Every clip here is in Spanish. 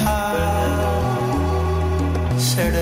tide, said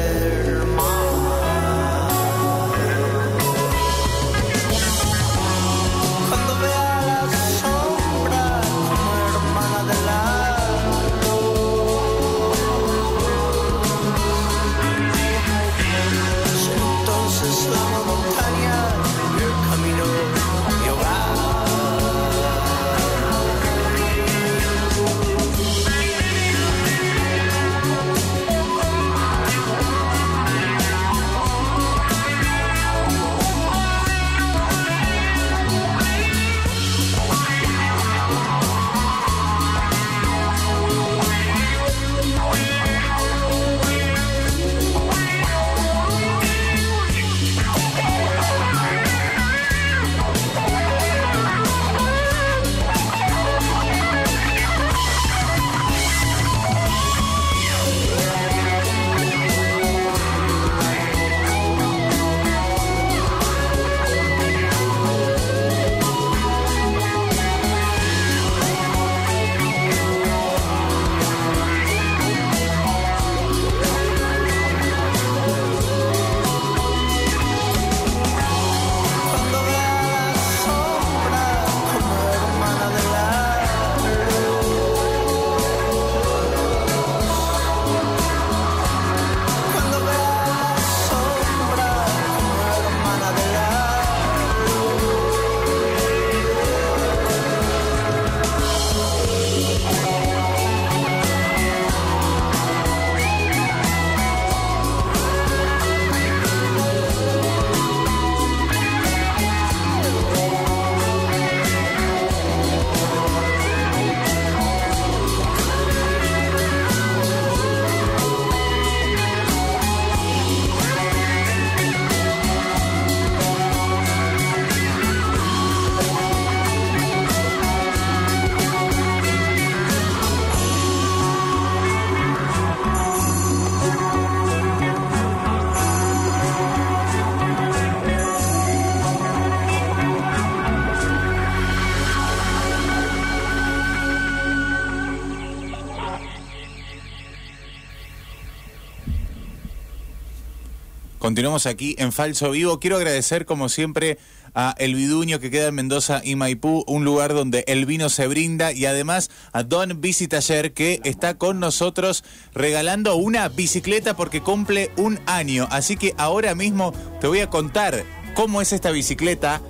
Continuamos aquí en Falso Vivo. Quiero agradecer, como siempre, a El Viduño que queda en Mendoza y Maipú, un lugar donde el vino se brinda, y además a Don Visitaller que está con nosotros regalando una bicicleta porque cumple un año. Así que ahora mismo te voy a contar cómo es esta bicicleta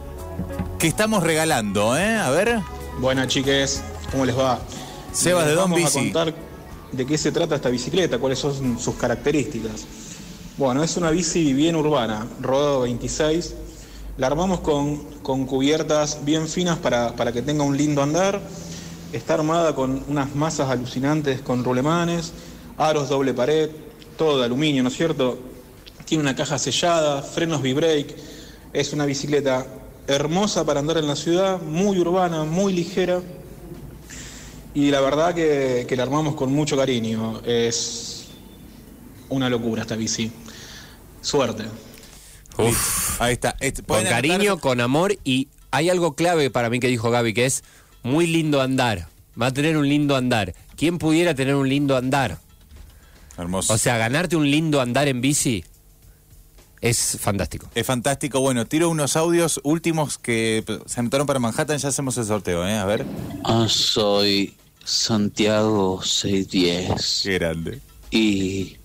que estamos regalando, ¿eh? A ver. Buenas chiques, ¿cómo les va? Sebas de Don vamos Bici. a contar de qué se trata esta bicicleta, cuáles son sus características. Bueno, es una bici bien urbana, rodado 26. La armamos con, con cubiertas bien finas para, para que tenga un lindo andar. Está armada con unas masas alucinantes con rulemanes, aros doble pared, todo de aluminio, ¿no es cierto? Tiene una caja sellada, frenos V-brake. Es una bicicleta hermosa para andar en la ciudad, muy urbana, muy ligera. Y la verdad que, que la armamos con mucho cariño. Es una locura esta bici. Suerte. Uf, ahí está. Este, Con cariño, con amor y hay algo clave para mí que dijo Gaby que es muy lindo andar. Va a tener un lindo andar. ¿Quién pudiera tener un lindo andar? Hermoso. O sea, ganarte un lindo andar en bici es fantástico. Es fantástico. Bueno, tiro unos audios últimos que se anotaron para Manhattan. Ya hacemos el sorteo, ¿eh? A ver. Ah, soy Santiago 610 Qué grande. y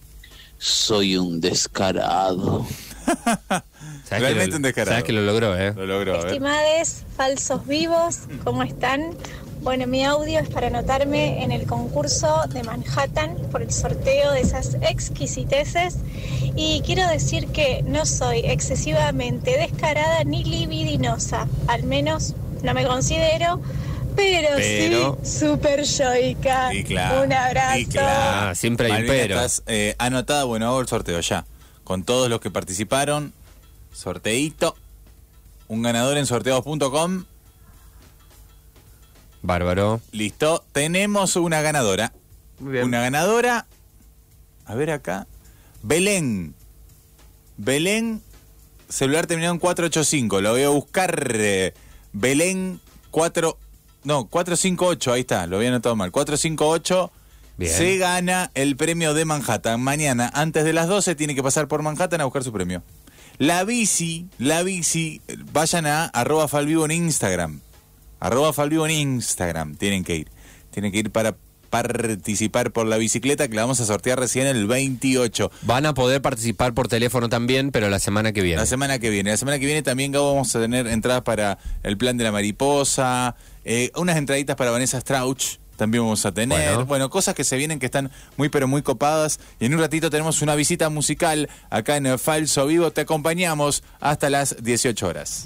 soy un descarado. ¿Sabes Realmente que lo, un descarado. sabes que lo logró, ¿eh? Lo logró. Estimades falsos vivos, ¿cómo están? Bueno, mi audio es para anotarme en el concurso de Manhattan por el sorteo de esas exquisiteces. Y quiero decir que no soy excesivamente descarada ni libidinosa, al menos no me considero, pero, Pero- sí súper yoica. Y claro. Un abrazo. y claro. Ah, siempre hay un pero. Estás eh, anotada. Bueno, hago el sorteo ya. Con todos los que participaron. Sorteito. Un ganador en sorteados.com. Bárbaro. Listo. Tenemos una ganadora. Muy bien. Una ganadora. A ver acá. Belén. Belén. Celular terminado en 485. Lo voy a buscar. eh, Belén 4. No, 458. Ahí está. Lo había anotado mal. 458. Bien. Se gana el premio de Manhattan. Mañana, antes de las 12, tiene que pasar por Manhattan a buscar su premio. La bici, la bici, vayan a arroba falvivo en Instagram. Arroba falvivo en Instagram. Tienen que ir. Tienen que ir para participar por la bicicleta que la vamos a sortear recién el 28. Van a poder participar por teléfono también, pero la semana que viene. La semana que viene. La semana que viene también Gabo, vamos a tener entradas para el plan de la mariposa, eh, unas entraditas para Vanessa Strauch. También vamos a tener. Bueno. Bueno. cosas que se vienen que están muy pero muy copadas. Y en un ratito tenemos una visita musical acá en el Falso Vivo. Te acompañamos hasta las 18 horas.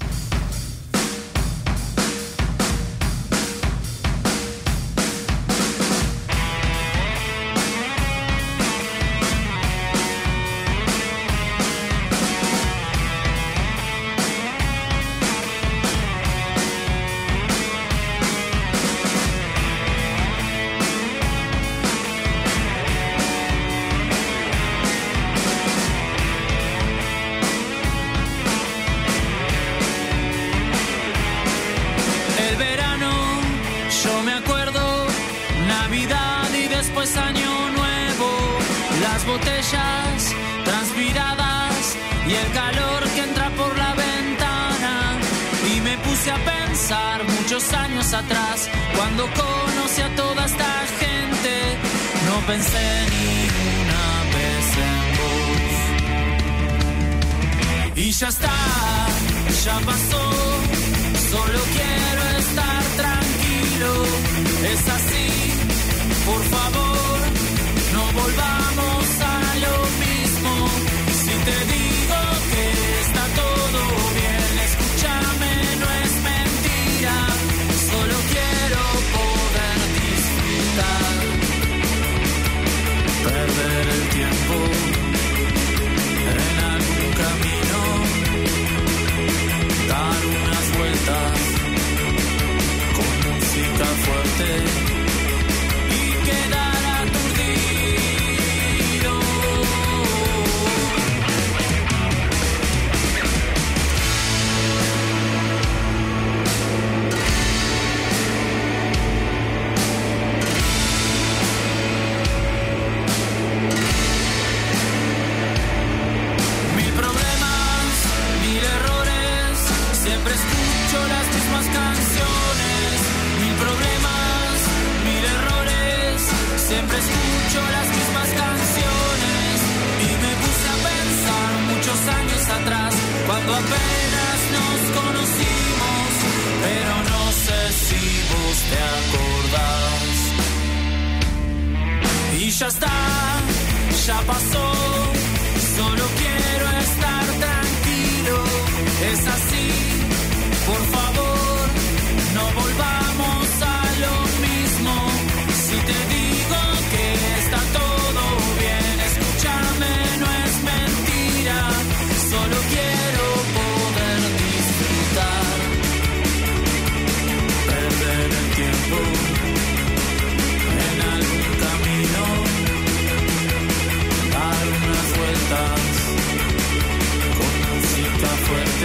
Muchos años atrás, cuando conocí a toda esta gente, no pensé ni una vez en vos. Y ya está, ya pasó, solo quiero estar tranquilo. Es así, por favor, no volvamos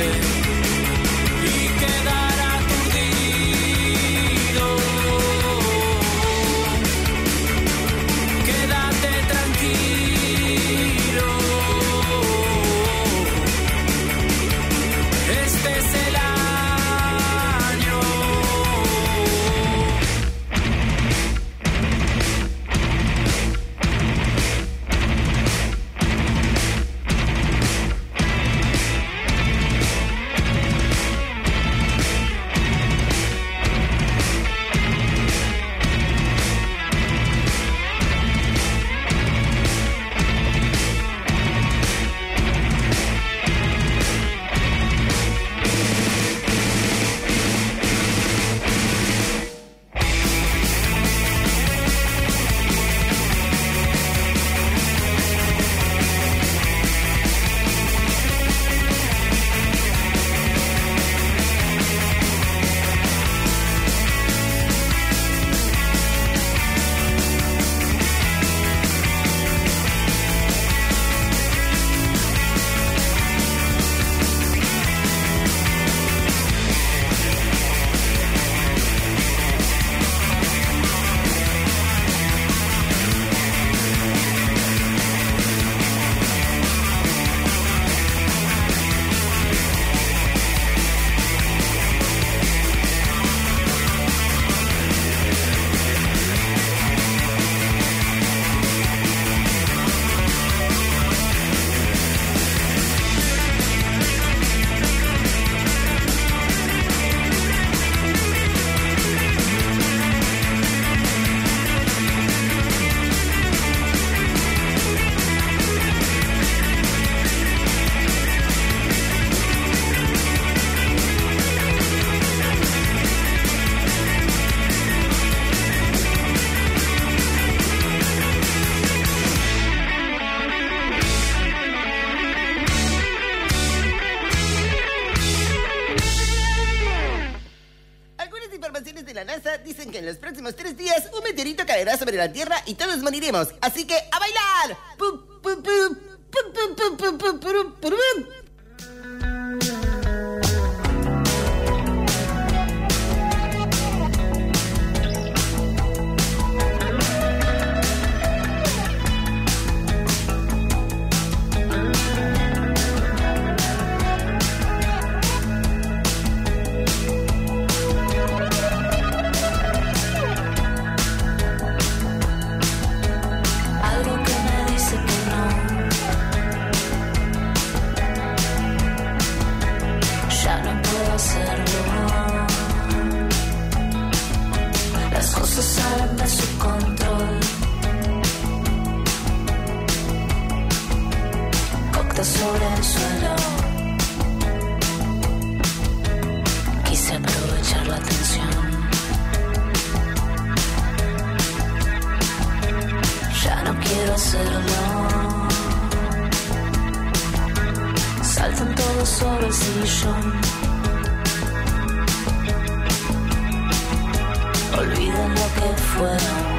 everything nos. Así que quiero hacerlo. Saltan todos sobre el sillón. Olviden lo que fueron.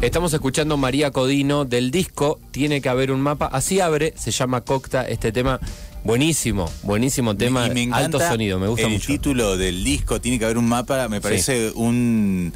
Estamos escuchando María Codino del disco Tiene que haber un mapa. Así abre, se llama Cocta este tema. Buenísimo, buenísimo tema. Y me encanta alto sonido, me gusta el mucho. título del disco, tiene que haber un mapa, me parece un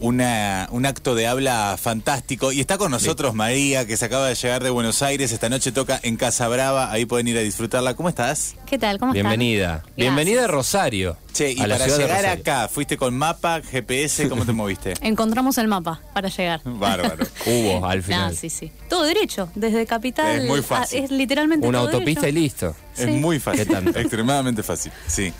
una, un acto de habla fantástico. Y está con nosotros María, que se acaba de llegar de Buenos Aires. Esta noche toca en Casa Brava, ahí pueden ir a disfrutarla. ¿Cómo estás? ¿Qué tal? ¿Cómo? Bienvenida. Gracias. Bienvenida a Rosario. Che, y a para llegar acá, ¿fuiste con mapa, GPS? ¿Cómo te moviste? Encontramos el mapa para llegar. Bárbaro. Hubo al final. Ah, sí, sí. Todo derecho, desde Capital. Es muy fácil. a- es literalmente Una todo autopista derecho. y listo. Es muy fácil. Extremadamente fácil, sí.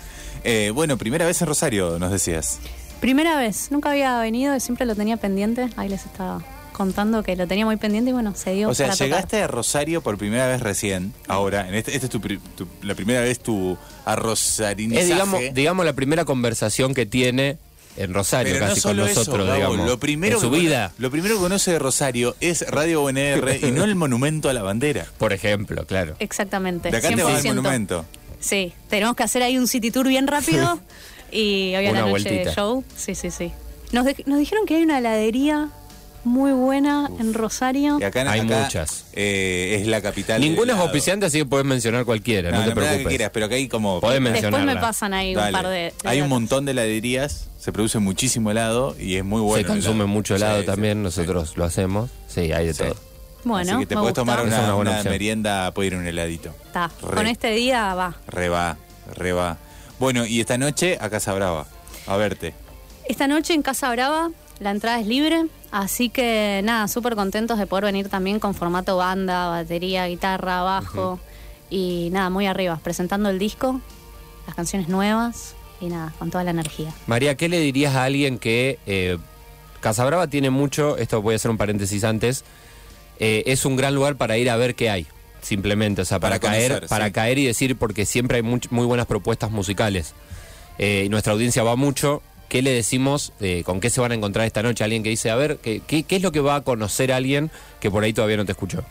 Eh, bueno, primera vez en Rosario, nos decías. Primera vez, nunca había venido, siempre lo tenía pendiente. Ahí les estaba contando que lo tenía muy pendiente y bueno, se dio O sea, para tocar. llegaste a Rosario por primera vez recién, ahora. En este, este es tu, pri- tu- la primera vez tu arrosarinizaje. Es, digamos, digamos, la primera conversación que tiene en Rosario, Pero no casi con solo nosotros, eso, digamos. lo primero en su que vida, Lo primero que conoce de Rosario es Radio UNR y no el monumento a la bandera. por ejemplo, claro. Exactamente. De acá te vas al 100%. monumento. Sí, tenemos que hacer ahí un city tour bien rápido y hoy a Una la noche vueltita. show. Sí, sí, sí. Nos, de- nos dijeron que hay una heladería muy buena en Rosario. Y acá, Hay acá, muchas. eh, es la capital. Ninguna es auspiciante, así que puedes mencionar cualquiera, no, No, te la que preocupes. quieras, pero acá hay como. Podés Después me pasan ahí Dale. un par de. de Hay un montón de heladerías, se produce muchísimo helado y es muy bueno. Se consume helado. mucho helado Sí, también, sí. nosotros lo hacemos. Sí, hay de Sí. todo. Bueno, Así que te me puedes gusta. tomar una, una buena una merienda, puede ir un heladito. Está. Con este día va. Re va, re va. Bueno, y esta noche a Casa Brava, a verte. Esta noche en Casa Brava la entrada es libre, así que nada, súper contentos de poder venir también con formato banda, batería, guitarra, bajo y nada, muy arriba, presentando el disco, las canciones nuevas y nada, con toda la energía. María, ¿qué le dirías a alguien que eh, Casabrava tiene mucho, esto voy a hacer un paréntesis antes, eh, es un gran lugar para ir a ver qué hay, simplemente, o sea, para, Para caer, para sí. caer y decir, porque siempre hay much- muy buenas propuestas musicales. Eh, y nuestra audiencia va mucho. ¿Qué le decimos? eh, ¿Con qué se van a encontrar esta noche? Alguien que dice, a ver, ¿qué, qué, qué es lo que va a conocer alguien que por ahí todavía no te escuchó?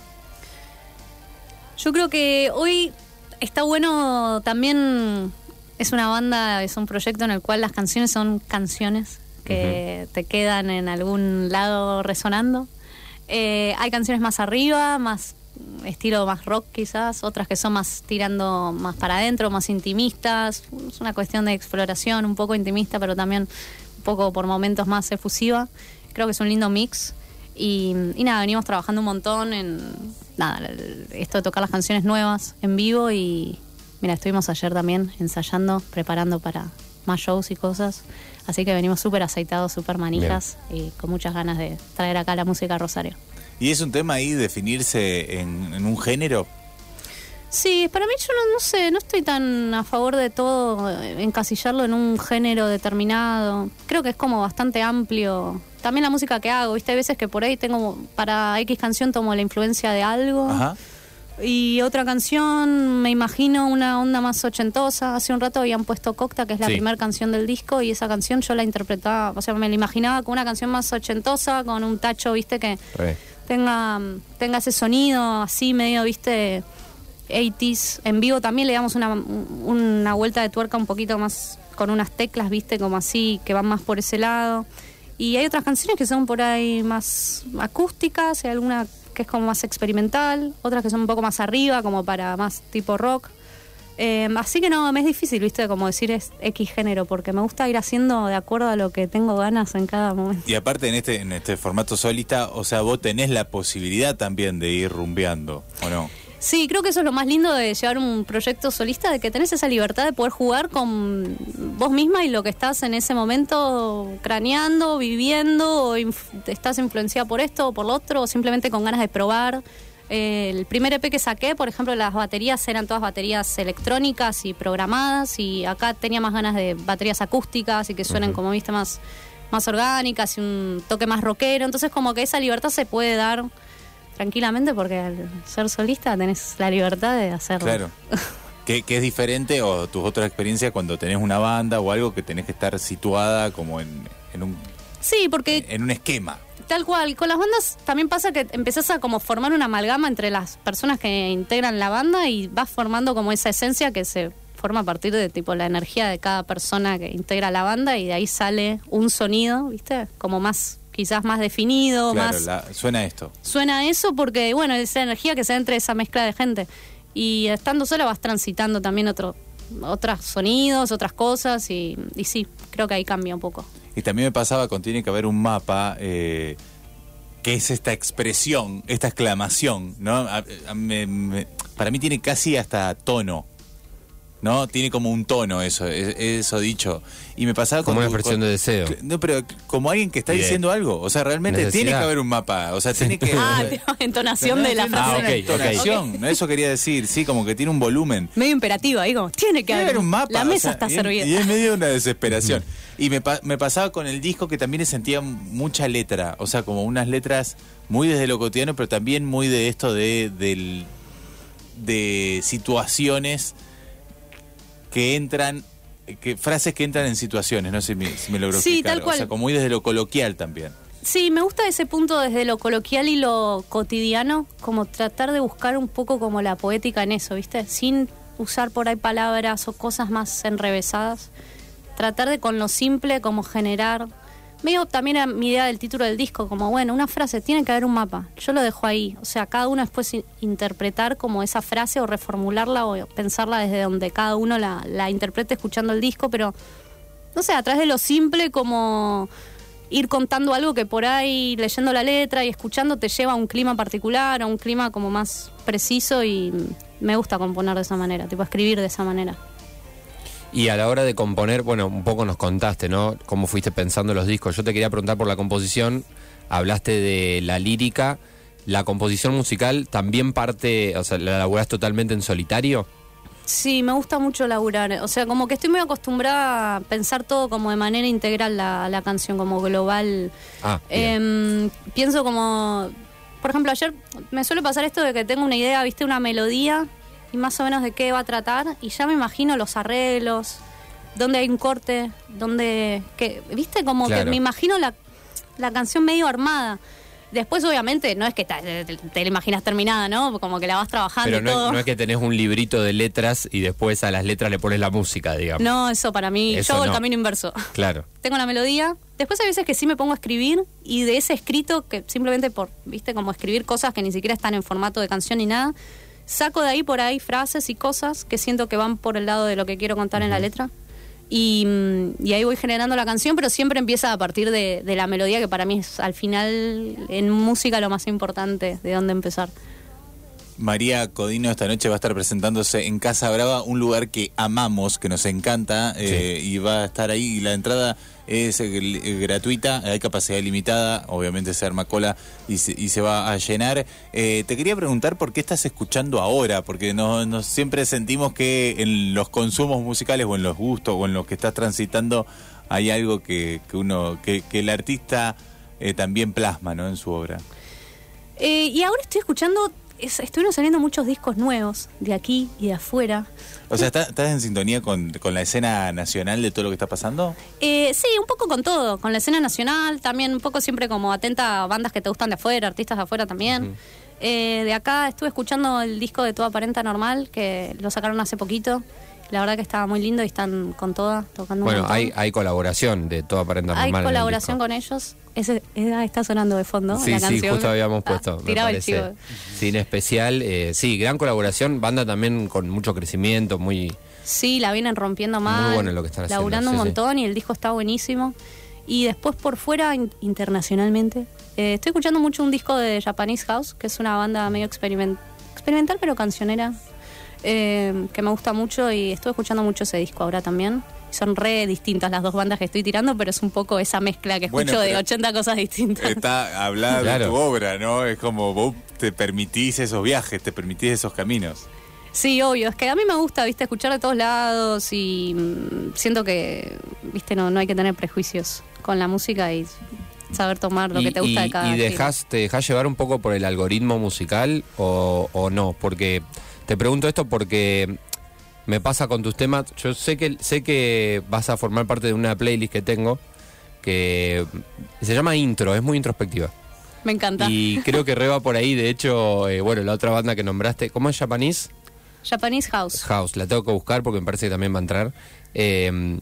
Yo creo que hoy está bueno también, es una banda, es un proyecto en el cual las canciones son canciones que te quedan en algún lado resonando. Eh, hay canciones más arriba, más estilo más rock quizás, otras que son más tirando más para adentro, más intimistas. Es una cuestión de exploración, un poco intimista, pero también un poco por momentos más efusiva. Creo que es un lindo mix. Y, y nada, venimos trabajando un montón en nada, esto de tocar las canciones nuevas en vivo y mira, estuvimos ayer también ensayando, preparando para más shows y cosas. Así que venimos súper aceitados, súper manijas y con muchas ganas de traer acá la música a Rosario. ¿Y es un tema ahí definirse en, en un género? Sí, para mí yo no, no sé, no estoy tan a favor de todo, eh, encasillarlo en un género determinado. Creo que es como bastante amplio. También la música que hago, ¿viste? Hay veces que por ahí tengo, para X canción tomo la influencia de algo. Ajá. Y otra canción, me imagino una onda más ochentosa. Hace un rato habían puesto Cocta, que es la Sí. primera canción del disco, y esa canción yo la interpretaba, o sea, me la imaginaba con una canción más ochentosa, con un tacho, viste, que. Tenga, tenga ese sonido así medio, viste, 80s. En vivo también le damos una, una vuelta de tuerca un poquito más con unas teclas, viste, como así, que van más por ese lado. Y hay otras canciones que son por ahí más acústicas, hay alguna que es como más experimental, otras que son un poco más arriba, como para más tipo rock. Eh, así que no, me es difícil, viste, como decir es X género, porque me gusta ir haciendo de acuerdo a lo que tengo ganas en cada momento. Y aparte en este, en este formato solista, o sea, vos tenés la posibilidad también de ir rumbeando, ¿o no? Sí, creo que eso es lo más lindo de llevar un proyecto solista, de que tenés esa libertad de poder jugar con vos misma y lo que estás en ese momento craneando, viviendo, o inf- estás influenciada por esto o por lo otro, o simplemente con ganas de probar. El primer EP que saqué, por ejemplo, las baterías eran todas baterías electrónicas y programadas, y acá tenía más ganas de baterías acústicas y que suenen, como viste, más, más orgánicas y un toque más rockero. Entonces, como que esa libertad se puede dar tranquilamente porque al ser solista tenés la libertad de hacerlo. Claro. Que, que es diferente o tus otras experiencias cuando tenés una banda o algo que tenés que estar situada como en, en un, Sí, porque en un esquema. Tal cual, con las bandas también pasa que empezás a como formar una amalgama entre las personas que integran la banda y vas formando como esa esencia que se forma a partir de tipo la energía de cada persona que integra la banda y de ahí sale un sonido, ¿viste? Como más quizás más definido, Claro, más la- suena esto. suena eso porque, bueno, esa energía que se da entre esa mezcla de gente. Y estando sola vas transitando también otro, otros sonidos, otras cosas y, y sí, creo que ahí cambia un poco. Y también me pasaba con tiene que haber un mapa eh, que es esta expresión, esta exclamación, ¿no? Para mí tiene casi hasta tono, ¿no? Tiene como un tono eso, es- eso dicho. Y me pasaba Como con una expresión con- de deseo. No, pero como alguien que está Bien. diciendo algo, o sea, realmente tiene que haber un mapa, o sea, tiene que... Ah, entonación No, de la frase. Ah, ok, entonación, eso quería decir, sí, como que tiene un volumen. Medio imperativo como, tiene que haber un mapa. La o mesa sea, está y, servida. Y es medio una desesperación. Y me, pa- me pasaba con el disco que también sentía mucha letra, o sea, como unas letras muy desde lo cotidiano, pero también muy de esto de, del- de situaciones que entran, que frases que entran en situaciones, no sé si me, si me logro Sí, explicar. tal cual. O sea, como muy desde lo coloquial también. Sí, me gusta ese punto desde lo coloquial y lo cotidiano, como tratar de buscar un poco como la poética en eso, ¿viste? Sin usar por ahí palabras o cosas más enrevesadas. Tratar de con lo simple como generar... Medio también a mi idea del título del disco, como bueno, una frase, tiene que haber un mapa. Yo lo dejo ahí. O sea, cada uno después in- interpretar como esa frase o reformularla o pensarla desde donde cada uno la, la interprete escuchando el disco, pero no sé, a través de lo simple como ir contando algo que por ahí leyendo la letra y escuchando te lleva a un clima particular, a un clima como más preciso y me gusta componer de esa manera, tipo escribir de esa manera. Y a la hora de componer, bueno, un poco nos contaste, ¿no? Cómo fuiste pensando los discos. Yo te quería preguntar por la composición. Hablaste de la lírica. ¿La composición musical también parte, o sea, la laburás totalmente en solitario? Sí, me gusta mucho laburar. O sea, como que estoy muy acostumbrada a pensar todo como de manera integral la, la canción, como global. Ah. Em, pienso como, por ejemplo, ayer me suele pasar esto de que tengo una idea, viste, una melodía y más o menos de qué va a tratar y ya me imagino los arreglos, dónde hay un corte, dónde, que, viste, como Claro. que me imagino la, la canción medio armada. Después, obviamente, no es que te, te la imaginas terminada, ¿no? Como que la vas trabajando Pero y no, todo. es- no es que tenés un librito de letras y después a las letras le pones la música, digamos. No, eso para mí, Eso yo hago el no. camino inverso. Claro. Tengo la melodía, después hay veces que sí me pongo a escribir y de ese escrito que simplemente por, viste, como escribir cosas que ni siquiera están en formato de canción ni nada, saco de ahí por ahí frases y cosas que siento que van por el lado de lo que quiero contar en la letra. Y, mm, y ahí voy generando la canción, pero siempre empieza a partir de, de la melodía, que para mí es al final en música lo más importante, de dónde empezar. María Codino esta noche va a estar presentándose en Casa Brava, un lugar que amamos, que nos encanta, eh, y va a estar ahí. Y la entrada es eh, gl- gratuita, hay capacidad limitada, obviamente se arma cola y se, y se va a llenar. Eh, te quería preguntar por qué estás escuchando ahora, porque no, no- siempre sentimos que en los consumos musicales o en los gustos o en los que estás transitando hay algo que, que uno, que, que el artista eh, también plasma ¿no? en su obra. Eh, y ahora estoy escuchando es- estuvieron saliendo muchos discos nuevos de aquí y de afuera. O sea, ¿estás, estás en sintonía con, con la escena nacional de todo lo que está pasando? Eh, sí, un poco con todo, con la escena nacional, también un poco siempre como atenta a bandas que te gustan de afuera, artistas de afuera también. Eh, de acá estuve escuchando el disco de Toda Aparenta Normal, que lo sacaron hace poquito. La verdad que estaba muy lindo y están con toda, tocando Bueno, hay, hay colaboración de toda aparenta Hay normal. el colaboración con ellos. Ese, está sonando de fondo Sí, la sí, canción. justo habíamos Ah, puesto. me tiraba el chivo. Sí, en especial, eh, sí, gran colaboración, banda también con mucho crecimiento, muy. Sí, la vienen rompiendo mal. Muy bueno lo que están haciendo, Laburando sí, un sí. montón y el disco está buenísimo. Y después por fuera, in- internacionalmente, eh, estoy escuchando mucho un disco de Japanese House, que es una banda medio experiment- experimental pero cancionera, eh, que me gusta mucho y estoy escuchando mucho ese disco ahora también. Son re distintas las dos bandas que estoy tirando, pero es un poco esa mezcla que escucho Bueno, de pero- 80 cosas distintas. Está hablando Claro. de tu obra, ¿no? Es como vos te permitís esos viajes, te permitís esos caminos. Sí, obvio. Es que a mí me gusta, viste, escuchar de todos lados y mm, siento que, viste, no, no hay que tener prejuicios con la música y saber tomar lo y, que te gusta y- de cada y dejas, te dejas llevar un poco por el algoritmo musical o, o no, porque te pregunto esto porque me pasa con tus temas. Yo sé que sé que vas a formar parte de una playlist que tengo que se llama Intro, es muy introspectiva. Me encanta. Y creo que reba por ahí, de hecho, eh, bueno, la otra banda que nombraste, ¿cómo es Japanese? Japanese House. House, la tengo que buscar porque me parece que también va a entrar. Eh,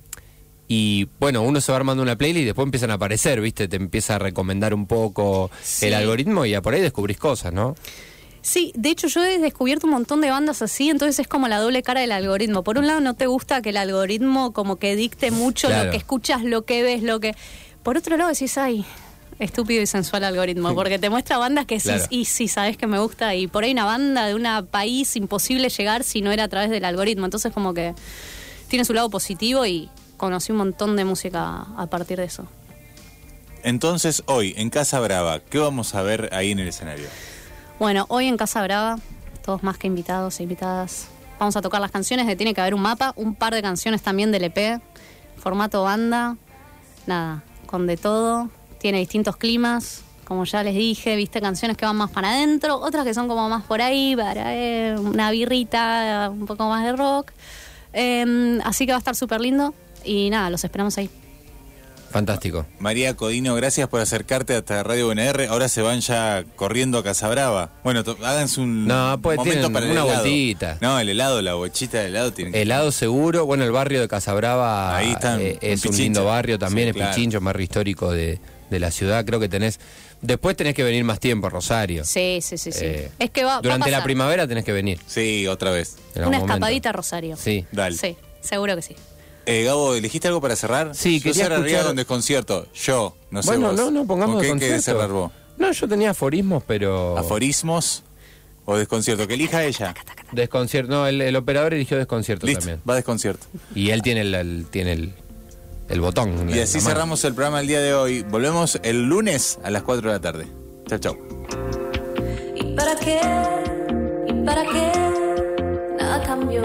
y bueno, uno se va armando una playlist y después empiezan a aparecer, ¿viste? Te empieza a recomendar un poco Sí. el algoritmo y a por ahí descubrís cosas, ¿no? Sí, de hecho yo he descubierto un montón de bandas así, entonces es como la doble cara del algoritmo. Por un lado no te gusta que el algoritmo como que dicte mucho Claro. lo que escuchas, lo que ves, lo que... Por otro lado decís, ay, estúpido y sensual algoritmo, porque te muestra bandas que sí, Claro. y sí, sabes que me gusta, y por ahí una banda de un país imposible llegar si no era a través del algoritmo. Entonces como que tiene su lado positivo y conocí un montón de música a partir de eso. Entonces, hoy, en Casa Brava, ¿qué vamos a ver ahí en el escenario? Bueno, hoy en Casa Brava, todos más que invitados e invitadas, vamos a tocar las canciones de Tiene que haber un mapa, un par de canciones también del EP, formato banda, nada, con de todo, tiene distintos climas, como ya les dije, viste canciones que van más para adentro, otras que son como más por ahí, para eh, una birrita, un poco más de rock, Em, así que va a estar súper lindo y nada, los esperamos ahí. Fantástico. María Codino, gracias por acercarte hasta Radio UNR. Ahora se van ya corriendo a Casa Brava. Bueno, háganse un No, pues momento para el una helado. vueltita. No, el helado, la bochita de helado tiene que- Helado seguro, bueno, el barrio de Casabrava Ahí están, eh, es un lindo barrio también, Sí, es claro. Pichincho, barrio histórico de, de la ciudad. Creo que tenés. Después tenés que venir más tiempo, Rosario. Sí, sí, sí, sí. Eh, es que va, va a Durante la primavera tenés que venir. Sí, otra vez. Una escapadita a Rosario. Sí. Dale. Sí, seguro que sí. Eh, Gabo, ¿elegiste algo para cerrar? Sí, Yo quería cerraría escuchar- con desconcierto. Yo, no sé bueno, vos. no, no, pongamos ¿Con qué querés cerrar vos? No, yo tenía aforismos, pero. ¿Aforismos o desconcierto? Que elija ella. Desconcierto. No, el, el operador eligió desconcierto Listo, también. va desconcierto. Y él tiene el, el- tiene el, el botón. Y así cerramos el programa el día de hoy. Volvemos el lunes a las 4 de la tarde. Chao, chao. ¿Y para qué? ¿Y para qué? Nada cambió.